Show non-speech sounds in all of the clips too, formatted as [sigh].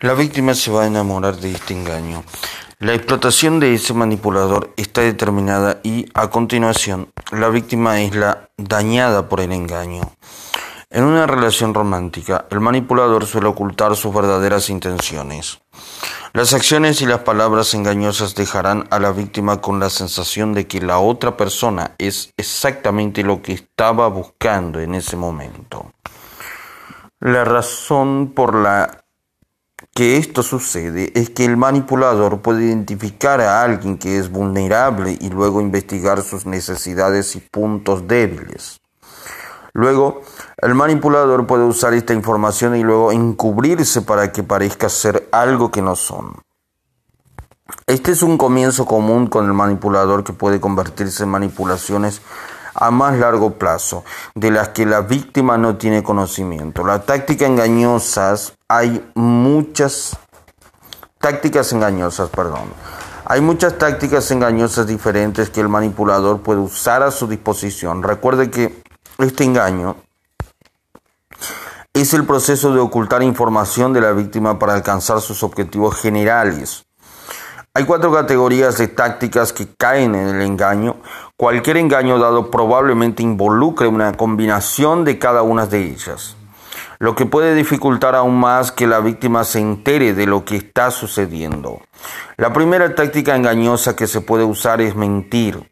La víctima se va a enamorar de este engaño. La explotación de ese manipulador está determinada y, a continuación, la víctima es la dañada por el engaño. En una relación romántica, el manipulador suele ocultar sus verdaderas intenciones. Las acciones y las palabras engañosas dejarán a la víctima con la sensación de que la otra persona es exactamente lo que estaba buscando en ese momento. La razón por la que esto sucede es que el manipulador puede identificar a alguien que es vulnerable y luego investigar sus necesidades y puntos débiles. Luego, el manipulador puede usar esta información y luego encubrirse para que parezca ser algo que no son. Este es un comienzo común con el manipulador que puede convertirse en manipulaciones a más largo plazo, de las que la víctima no tiene conocimiento. Las tácticas engañosas, hay muchas tácticas engañosas, perdón. Hay muchas tácticas engañosas diferentes que el manipulador puede usar a su disposición. Recuerde que este engaño es el proceso de ocultar información de la víctima para alcanzar sus objetivos generales. Hay cuatro categorías de tácticas que caen en el engaño. Cualquier engaño dado probablemente involucre una combinación de cada una de ellas, lo que puede dificultar aún más que la víctima se entere de lo que está sucediendo. La primera táctica engañosa que se puede usar es mentir.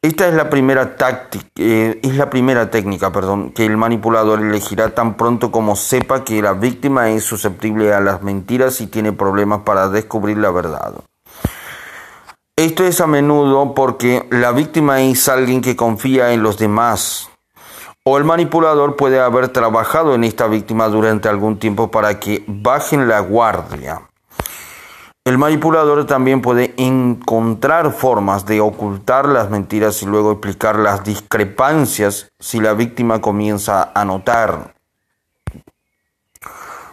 Esta es la primera táctica, eh, es la primera técnica, perdón, que el manipulador elegirá tan pronto como sepa que la víctima es susceptible a las mentiras y tiene problemas para descubrir la verdad. Esto es a menudo porque la víctima es alguien que confía en los demás. O el manipulador puede haber trabajado en esta víctima durante algún tiempo para que bajen la guardia. El manipulador también puede encontrar formas de ocultar las mentiras y luego explicar las discrepancias si la víctima comienza a notar.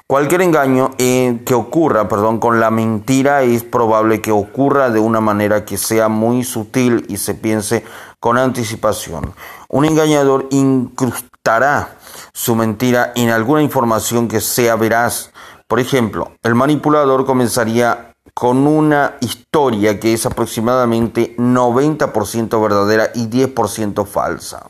Cualquier engaño eh, que ocurra, perdón, con la mentira es probable que ocurra de una manera que sea muy sutil y se piense con anticipación. Un engañador incrustará su mentira en alguna información que sea veraz. Por ejemplo, el manipulador comenzaría con una historia que es aproximadamente 90% verdadera y 10% falsa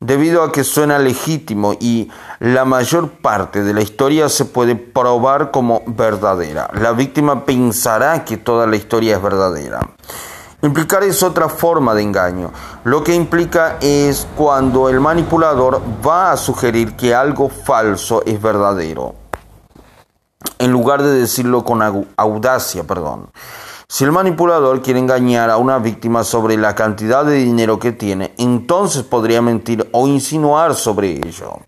debido a que suena legítimo y la mayor parte de la historia se puede probar como verdadera. La víctima pensará que toda la historia es verdadera. Implicar es otra forma de engaño. Lo que implica es cuando el manipulador va a sugerir que algo falso es verdadero, en lugar de decirlo con audacia, perdón. Si el manipulador quiere engañar a una víctima sobre la cantidad de dinero que tiene, entonces podría mentir o insinuar sobre ello.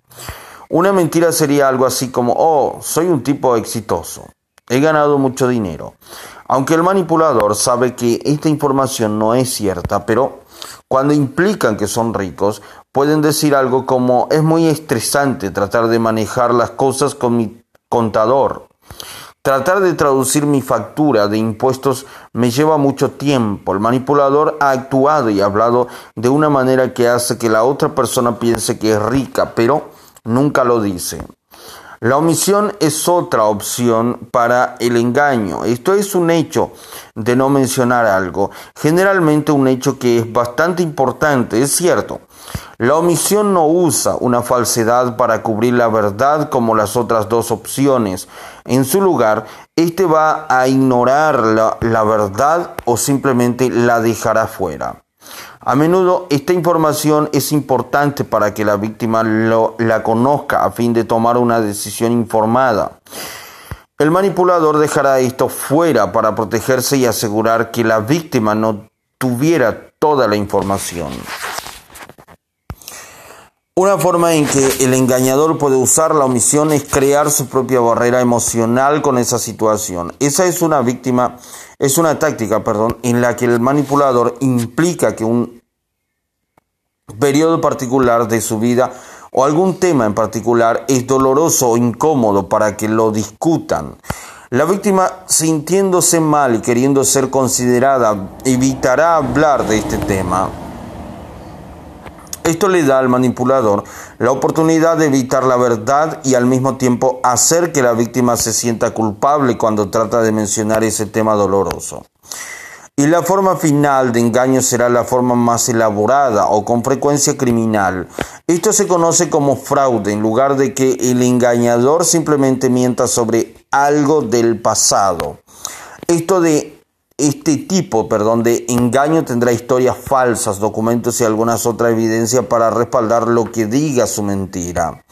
Una mentira sería algo así como, oh, soy un tipo exitoso, he ganado mucho dinero. Aunque el manipulador sabe que esta información no es cierta, pero cuando implican que son ricos, pueden decir algo como, es muy estresante tratar de manejar las cosas con mi contador. Tratar de traducir mi factura de impuestos me lleva mucho tiempo. El manipulador ha actuado y hablado de una manera que hace que la otra persona piense que es rica, pero nunca lo dice. La omisión es otra opción para el engaño. Esto es un hecho de no mencionar algo, generalmente un hecho que es bastante importante, es cierto. La omisión no usa una falsedad para cubrir la verdad como las otras dos opciones. En su lugar, éste va a ignorar la, verdad o simplemente la dejará fuera. A menudo esta información es importante para que la víctima la conozca a fin de tomar una decisión informada. El manipulador dejará esto fuera para protegerse y asegurar que la víctima no tuviera toda la información. Una forma en que el engañador puede usar la omisión es crear su propia barrera emocional con esa situación. Esa es una víctima, es una táctica, perdón, en la que el manipulador implica que un periodo particular de su vida o algún tema en particular es doloroso o incómodo para que lo discutan. La víctima, sintiéndose mal y queriendo ser considerada, evitará hablar de este tema Esto le da al manipulador la oportunidad de evitar la verdad y al mismo tiempo hacer que la víctima se sienta culpable cuando trata de mencionar ese tema doloroso. Y la forma final de engaño será la forma más elaborada o con frecuencia criminal. Esto se conoce como fraude, en lugar de que el engañador simplemente mienta sobre algo del pasado. Esto de este tipo, perdón, de engaño tendrá historias falsas, documentos y algunas otras evidencias para respaldar lo que diga su mentira.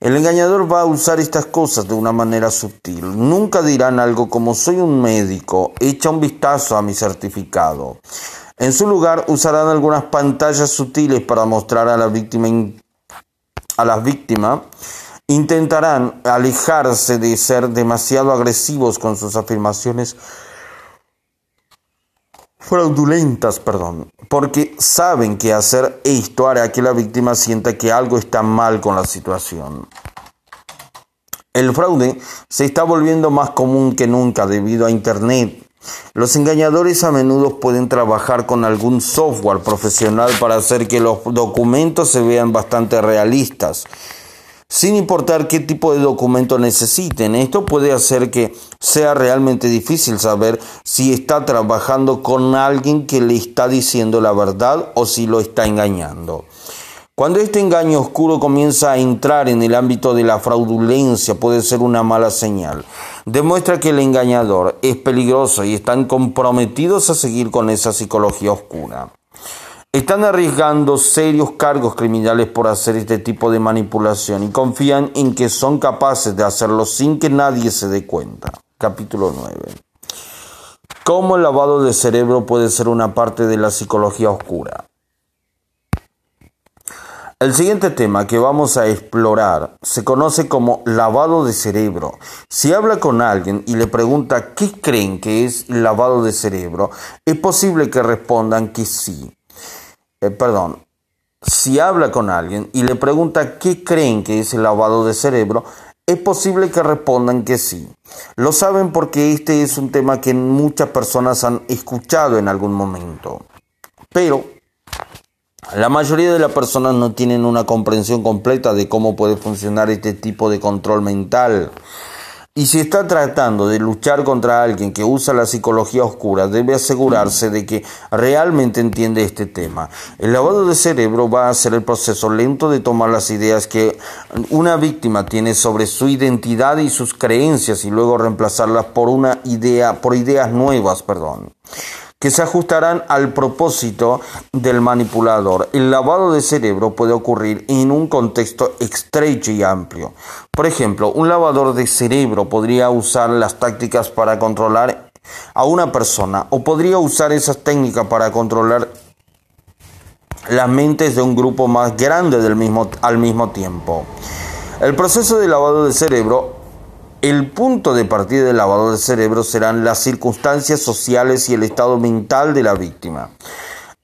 El engañador va a usar estas cosas de una manera sutil. Nunca dirán algo como soy un médico, echa un vistazo a mi certificado. En su lugar usarán algunas pantallas sutiles para mostrar a la víctima a las víctimas intentarán alejarse de ser demasiado agresivos con sus afirmaciones fraudulentas, perdón, porque saben que hacer esto hará que la víctima sienta que algo está mal con la situación. El fraude se está volviendo más común que nunca debido a Internet. Los engañadores a menudo pueden trabajar con algún software profesional para hacer que los documentos se vean bastante realistas sin importar qué tipo de documento necesiten. Esto puede hacer que sea realmente difícil saber si está trabajando con alguien que le está diciendo la verdad o si lo está engañando. Cuando este engaño oscuro comienza a entrar en el ámbito de la fraudulencia puede ser una mala señal. Demuestra que el engañador es peligroso y están comprometidos a seguir con esa psicología oscura. Están arriesgando serios cargos criminales por hacer este tipo de manipulación y confían en que son capaces de hacerlo sin que nadie se dé cuenta. Capítulo 9. ¿Cómo el lavado de cerebro puede ser una parte de la psicología oscura? El siguiente tema que vamos a explorar se conoce como lavado de cerebro. Si habla con alguien y le pregunta qué creen que es lavado de cerebro, es posible que respondan que sí. Eh, perdón, si habla con alguien y le pregunta qué creen que es el lavado de cerebro, es posible que respondan que sí. Lo saben porque este es un tema que muchas personas han escuchado en algún momento. Pero la mayoría de las personas no tienen una comprensión completa de cómo puede funcionar este tipo de control mental. Y si está tratando de luchar contra alguien que usa la psicología oscura, debe asegurarse de que realmente entiende este tema. El lavado de cerebro va a ser el proceso lento de tomar las ideas que una víctima tiene sobre su identidad y sus creencias y luego reemplazarlas por una idea, por ideas nuevas, perdón que se ajustarán al propósito del manipulador. El lavado de cerebro puede ocurrir en un contexto estrecho y amplio. Por ejemplo, un lavador de cerebro podría usar las tácticas para controlar a una persona o podría usar esas técnicas para controlar las mentes de un grupo más grande del mismo, al mismo tiempo. El proceso de lavado de cerebro el punto de partida del lavado de cerebro serán las circunstancias sociales y el estado mental de la víctima.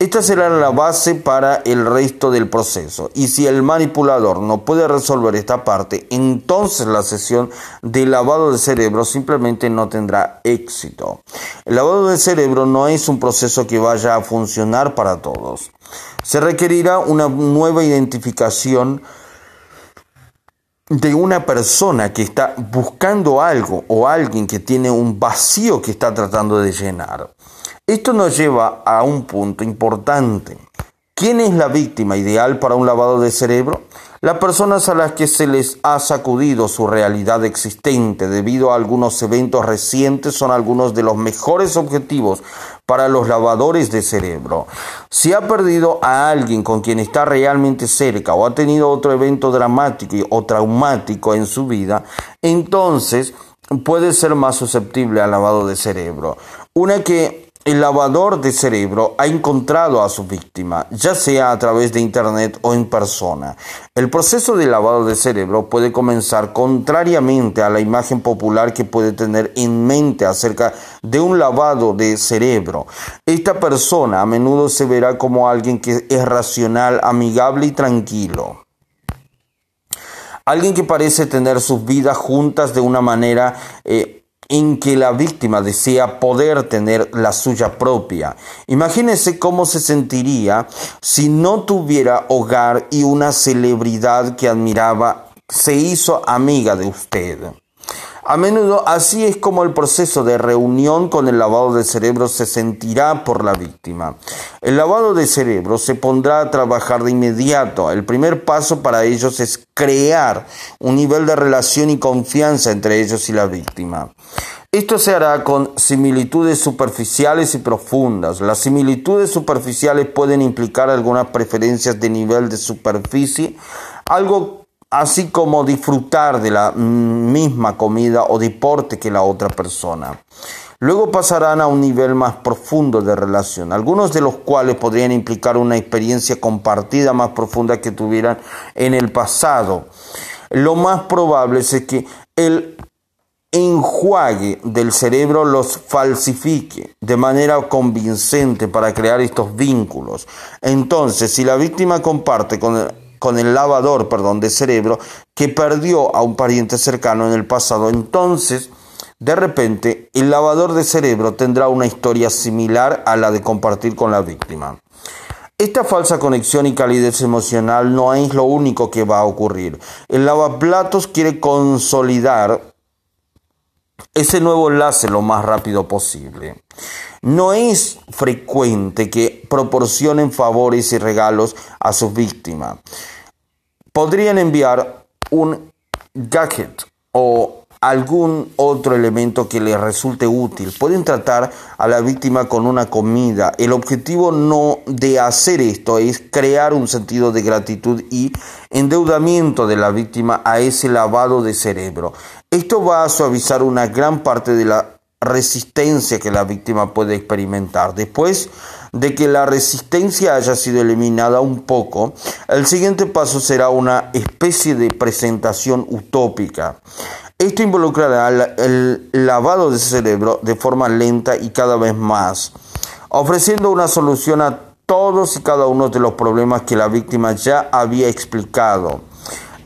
Esta será la base para el resto del proceso. Y si el manipulador no puede resolver esta parte, entonces la sesión de lavado de cerebro simplemente no tendrá éxito. El lavado de cerebro no es un proceso que vaya a funcionar para todos. Se requerirá una nueva identificación de una persona que está buscando algo o alguien que tiene un vacío que está tratando de llenar. Esto nos lleva a un punto importante. ¿Quién es la víctima ideal para un lavado de cerebro? Las personas a las que se les ha sacudido su realidad existente debido a algunos eventos recientes son algunos de los mejores objetivos para los lavadores de cerebro. Si ha perdido a alguien con quien está realmente cerca o ha tenido otro evento dramático o traumático en su vida, entonces puede ser más susceptible al lavado de cerebro. Una que el lavador de cerebro ha encontrado a su víctima, ya sea a través de Internet o en persona. El proceso de lavado de cerebro puede comenzar contrariamente a la imagen popular que puede tener en mente acerca de un lavado de cerebro. Esta persona a menudo se verá como alguien que es racional, amigable y tranquilo. Alguien que parece tener sus vidas juntas de una manera... Eh, en que la víctima desea poder tener la suya propia. Imagínese cómo se sentiría si no tuviera hogar y una celebridad que admiraba se hizo amiga de usted. A menudo así es como el proceso de reunión con el lavado de cerebro se sentirá por la víctima. El lavado de cerebro se pondrá a trabajar de inmediato. El primer paso para ellos es crear un nivel de relación y confianza entre ellos y la víctima. Esto se hará con similitudes superficiales y profundas. Las similitudes superficiales pueden implicar algunas preferencias de nivel de superficie, algo así como disfrutar de la misma comida o deporte que la otra persona. Luego pasarán a un nivel más profundo de relación, algunos de los cuales podrían implicar una experiencia compartida más profunda que tuvieran en el pasado. Lo más probable es que el enjuague del cerebro los falsifique de manera convincente para crear estos vínculos. Entonces, si la víctima comparte con con el lavador, perdón, de cerebro que perdió a un pariente cercano en el pasado. Entonces, de repente, el lavador de cerebro tendrá una historia similar a la de compartir con la víctima. Esta falsa conexión y calidez emocional no es lo único que va a ocurrir. El lavaplatos quiere consolidar ese nuevo enlace lo más rápido posible. No es frecuente que proporcionen favores y regalos a sus víctimas. Podrían enviar un gadget o algún otro elemento que les resulte útil. Pueden tratar a la víctima con una comida. El objetivo no de hacer esto es crear un sentido de gratitud y endeudamiento de la víctima a ese lavado de cerebro. Esto va a suavizar una gran parte de la resistencia que la víctima puede experimentar. Después de que la resistencia haya sido eliminada un poco, el siguiente paso será una especie de presentación utópica. Esto involucrará el lavado de cerebro de forma lenta y cada vez más, ofreciendo una solución a todos y cada uno de los problemas que la víctima ya había explicado.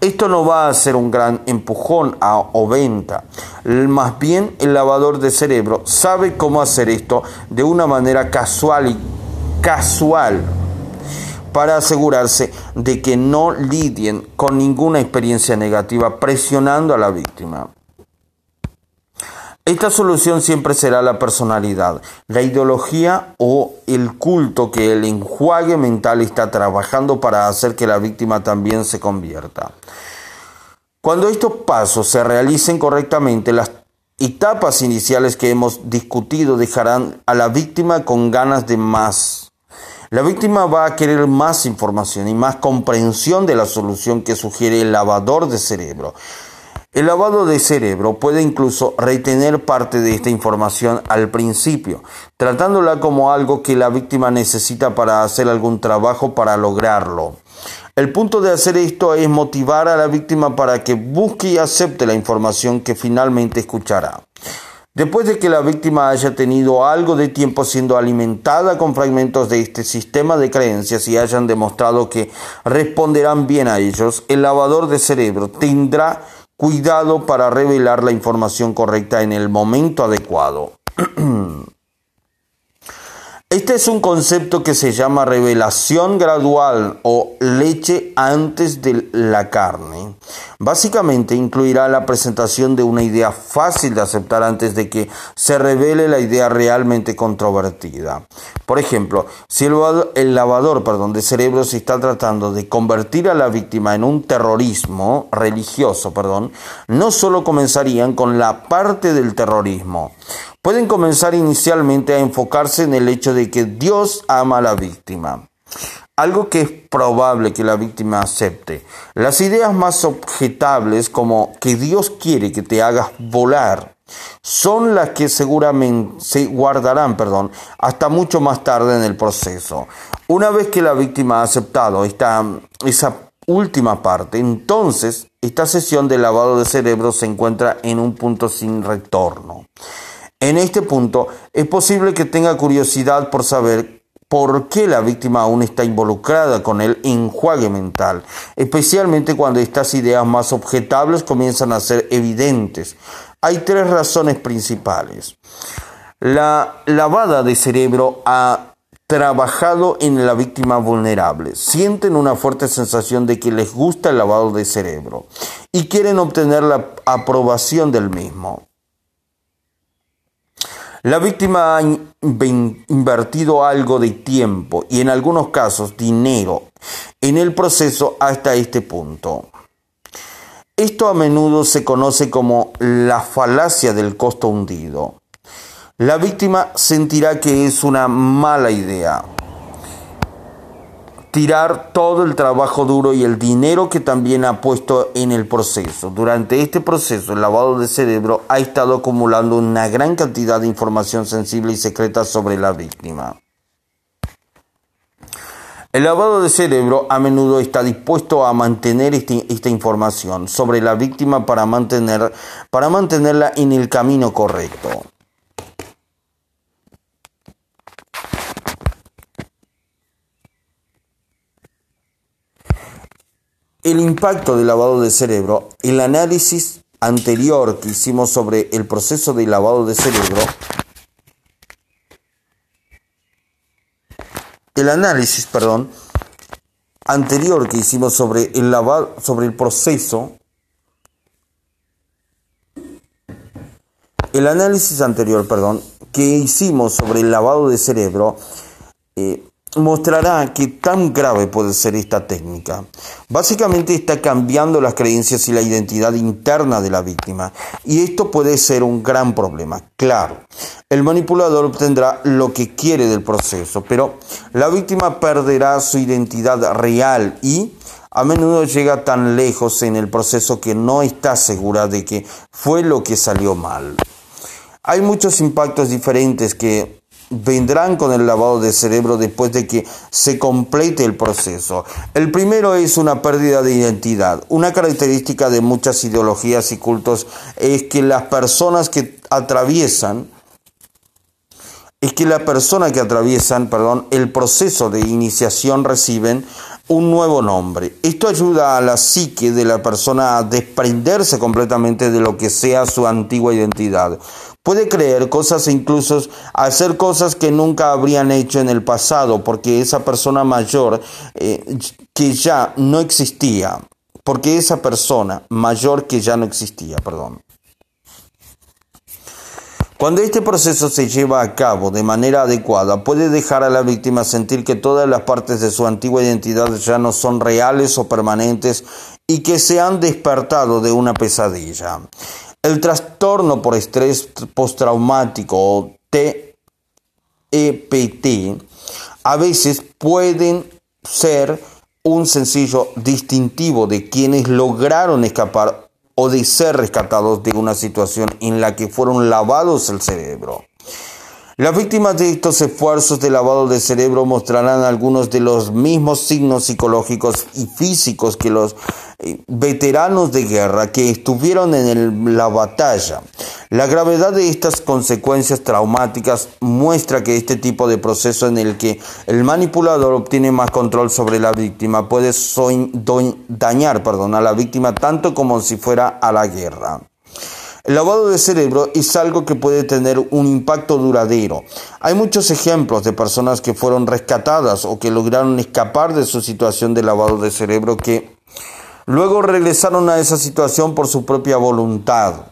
Esto no va a ser un gran empujón a, o venta. Más bien el lavador de cerebro sabe cómo hacer esto de una manera casual y casual para asegurarse de que no lidien con ninguna experiencia negativa presionando a la víctima. Esta solución siempre será la personalidad, la ideología o el culto que el enjuague mental está trabajando para hacer que la víctima también se convierta. Cuando estos pasos se realicen correctamente, las etapas iniciales que hemos discutido dejarán a la víctima con ganas de más. La víctima va a querer más información y más comprensión de la solución que sugiere el lavador de cerebro. El lavado de cerebro puede incluso retener parte de esta información al principio, tratándola como algo que la víctima necesita para hacer algún trabajo para lograrlo. El punto de hacer esto es motivar a la víctima para que busque y acepte la información que finalmente escuchará. Después de que la víctima haya tenido algo de tiempo siendo alimentada con fragmentos de este sistema de creencias y hayan demostrado que responderán bien a ellos, el lavador de cerebro tendrá Cuidado para revelar la información correcta en el momento adecuado. [clears throat] Este es un concepto que se llama revelación gradual o leche antes de la carne. Básicamente incluirá la presentación de una idea fácil de aceptar antes de que se revele la idea realmente controvertida. Por ejemplo, si el lavador perdón, de cerebro se está tratando de convertir a la víctima en un terrorismo religioso, perdón, no solo comenzarían con la parte del terrorismo, pueden comenzar inicialmente a enfocarse en el hecho de que Dios ama a la víctima. Algo que es probable que la víctima acepte. Las ideas más objetables como que Dios quiere que te hagas volar son las que seguramente se guardarán, perdón, hasta mucho más tarde en el proceso. Una vez que la víctima ha aceptado esta, esa última parte, entonces esta sesión de lavado de cerebro se encuentra en un punto sin retorno. En este punto, es posible que tenga curiosidad por saber por qué la víctima aún está involucrada con el enjuague mental, especialmente cuando estas ideas más objetables comienzan a ser evidentes. Hay tres razones principales. La lavada de cerebro ha trabajado en la víctima vulnerable. Sienten una fuerte sensación de que les gusta el lavado de cerebro y quieren obtener la aprobación del mismo. La víctima ha invertido algo de tiempo y en algunos casos dinero en el proceso hasta este punto. Esto a menudo se conoce como la falacia del costo hundido. La víctima sentirá que es una mala idea tirar todo el trabajo duro y el dinero que también ha puesto en el proceso. Durante este proceso, el lavado de cerebro ha estado acumulando una gran cantidad de información sensible y secreta sobre la víctima. El lavado de cerebro a menudo está dispuesto a mantener este, esta información sobre la víctima para, mantener, para mantenerla en el camino correcto. El impacto del lavado de cerebro, el análisis anterior que hicimos sobre el proceso de lavado de cerebro, el análisis, perdón, anterior que hicimos sobre el lavado, sobre el proceso, el análisis anterior, perdón, que hicimos sobre el lavado de cerebro, eh, mostrará qué tan grave puede ser esta técnica. Básicamente está cambiando las creencias y la identidad interna de la víctima y esto puede ser un gran problema. Claro, el manipulador obtendrá lo que quiere del proceso, pero la víctima perderá su identidad real y a menudo llega tan lejos en el proceso que no está segura de que fue lo que salió mal. Hay muchos impactos diferentes que vendrán con el lavado de cerebro después de que se complete el proceso. El primero es una pérdida de identidad. Una característica de muchas ideologías y cultos es que las personas que atraviesan es que la persona que atraviesan, perdón, el proceso de iniciación reciben un nuevo nombre. Esto ayuda a la psique de la persona a desprenderse completamente de lo que sea su antigua identidad. Puede creer cosas e incluso hacer cosas que nunca habrían hecho en el pasado porque esa persona mayor eh, que ya no existía, porque esa persona mayor que ya no existía, perdón. Cuando este proceso se lleva a cabo de manera adecuada, puede dejar a la víctima sentir que todas las partes de su antigua identidad ya no son reales o permanentes y que se han despertado de una pesadilla. El trastorno por estrés postraumático o TEPT a veces pueden ser un sencillo distintivo de quienes lograron escapar o de ser rescatados de una situación en la que fueron lavados el cerebro. Las víctimas de estos esfuerzos de lavado de cerebro mostrarán algunos de los mismos signos psicológicos y físicos que los eh, veteranos de guerra que estuvieron en la batalla. La gravedad de estas consecuencias traumáticas muestra que este tipo de proceso en el que el manipulador obtiene más control sobre la víctima puede dañar perdón, a la víctima tanto como si fuera a la guerra. El lavado de cerebro es algo que puede tener un impacto duradero. Hay muchos ejemplos de personas que fueron rescatadas o que lograron escapar de su situación de lavado de cerebro que luego regresaron a esa situación por su propia voluntad.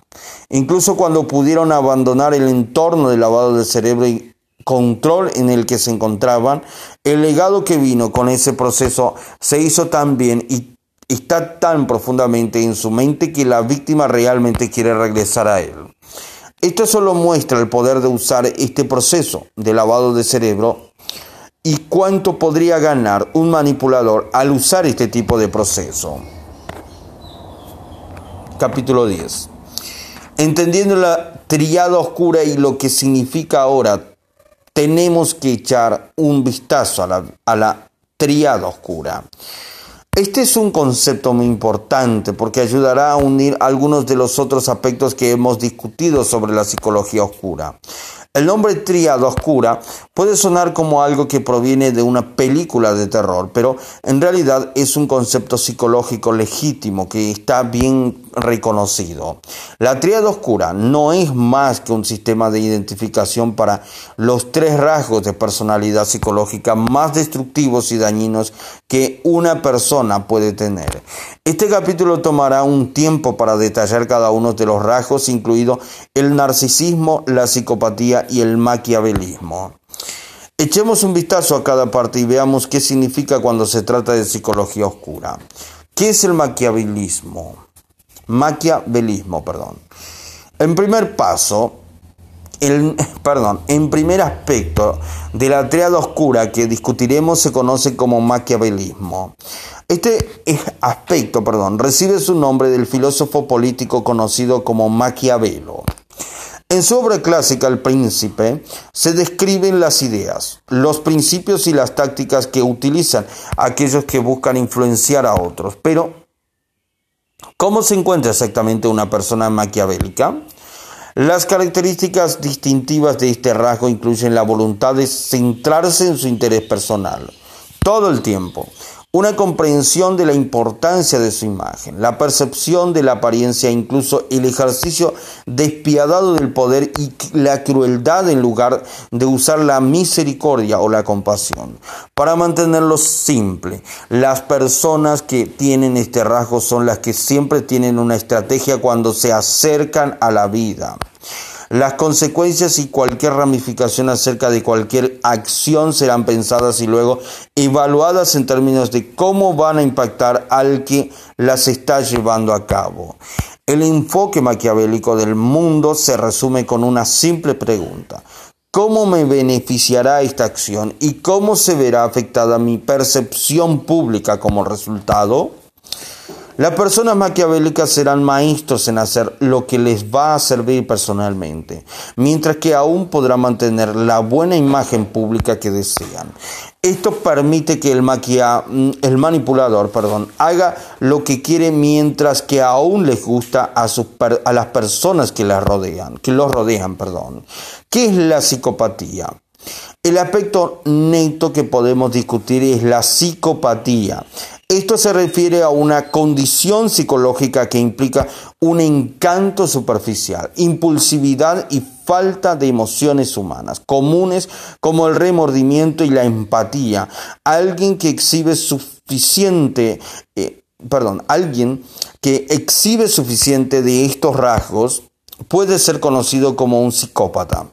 Incluso cuando pudieron abandonar el entorno de lavado de cerebro y control en el que se encontraban, el legado que vino con ese proceso se hizo tan bien y está tan profundamente en su mente que la víctima realmente quiere regresar a él. Esto solo muestra el poder de usar este proceso de lavado de cerebro y cuánto podría ganar un manipulador al usar este tipo de proceso. Capítulo 10. Entendiendo la triada oscura y lo que significa ahora, tenemos que echar un vistazo a la, a la triada oscura. Este es un concepto muy importante porque ayudará a unir algunos de los otros aspectos que hemos discutido sobre la psicología oscura. El nombre triada oscura puede sonar como algo que proviene de una película de terror, pero en realidad es un concepto psicológico legítimo que está bien reconocido. La tríada oscura no es más que un sistema de identificación para los tres rasgos de personalidad psicológica más destructivos y dañinos que una persona puede tener. Este capítulo tomará un tiempo para detallar cada uno de los rasgos, incluido el narcisismo, la psicopatía y el maquiavelismo. Echemos un vistazo a cada parte y veamos qué significa cuando se trata de psicología oscura. ¿Qué es el maquiavelismo? Maquiavelismo, perdón. En primer paso, el, [laughs] perdón, en primer aspecto de la triada oscura que discutiremos se conoce como maquiavelismo. Este aspecto, perdón, recibe su nombre del filósofo político conocido como Maquiavelo. En su obra clásica El Príncipe se describen las ideas, los principios y las tácticas que utilizan aquellos que buscan influenciar a otros. Pero, ¿cómo se encuentra exactamente una persona maquiavélica? Las características distintivas de este rasgo incluyen la voluntad de centrarse en su interés personal todo el tiempo, una comprensión de la importancia de su imagen, la percepción de la apariencia, incluso el ejercicio despiadado del poder y la crueldad en lugar de usar la misericordia o la compasión. Para mantenerlo simple, las personas que tienen este rasgo son las que siempre tienen una estrategia cuando se acercan a la vida. Las consecuencias y cualquier ramificación acerca de cualquier acción serán pensadas y luego evaluadas en términos de cómo van a impactar al que las está llevando a cabo. El enfoque maquiavélico del mundo se resume con una simple pregunta. ¿Cómo me beneficiará esta acción y cómo se verá afectada mi percepción pública como resultado? Las personas maquiavélicas serán maestros en hacer lo que les va a servir personalmente, mientras que aún podrán mantener la buena imagen pública que desean. Esto permite que el, maquia, mm, el manipulador perdón, haga lo que quiere mientras que aún les gusta a, sus, a las personas que, las rodean, que los rodean. Perdón. ¿Qué es la psicopatía? El aspecto neto que podemos discutir es la psicopatía. Esto se refiere a una condición psicológica que implica un encanto superficial, impulsividad y falta de emociones humanas, comunes como el remordimiento y la empatía. Alguien que exhibe suficiente, eh, perdón, alguien que exhibe suficiente de estos rasgos puede ser conocido como un psicópata.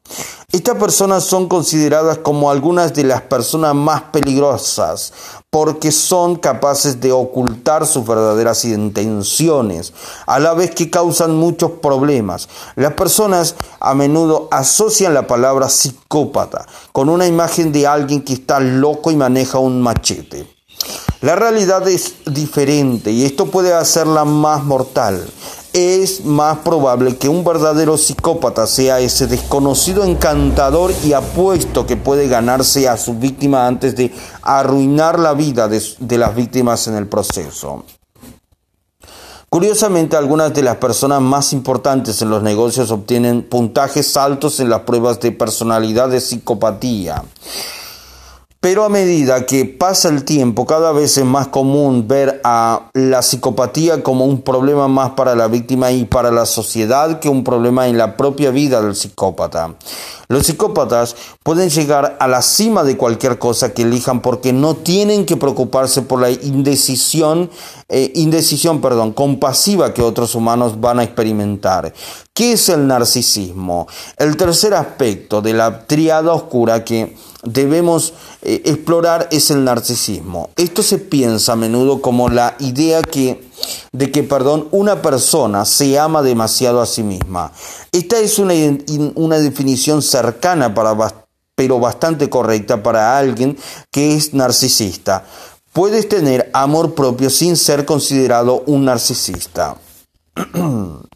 Estas personas son consideradas como algunas de las personas más peligrosas porque son capaces de ocultar sus verdaderas intenciones, a la vez que causan muchos problemas. Las personas a menudo asocian la palabra psicópata con una imagen de alguien que está loco y maneja un machete. La realidad es diferente y esto puede hacerla más mortal es más probable que un verdadero psicópata sea ese desconocido encantador y apuesto que puede ganarse a su víctima antes de arruinar la vida de, las víctimas en el proceso. Curiosamente, algunas de las personas más importantes en los negocios obtienen puntajes altos en las pruebas de personalidad de psicopatía. Pero a medida que pasa el tiempo, cada vez es más común ver a la psicopatía como un problema más para la víctima y para la sociedad que un problema en la propia vida del psicópata. Los psicópatas pueden llegar a la cima de cualquier cosa que elijan porque no tienen que preocuparse por la indecisión, eh, indecisión perdón, compasiva que otros humanos van a experimentar. ¿Qué es el narcisismo? El tercer aspecto de la triada oscura que debemos eh, explorar es el narcisismo. Esto se piensa a menudo como la idea que, de que perdón, una persona se ama demasiado a sí misma. Esta es una, una definición cercana para, pero bastante correcta para alguien que es narcisista. Puedes tener amor propio sin ser considerado un narcisista. [clears throat]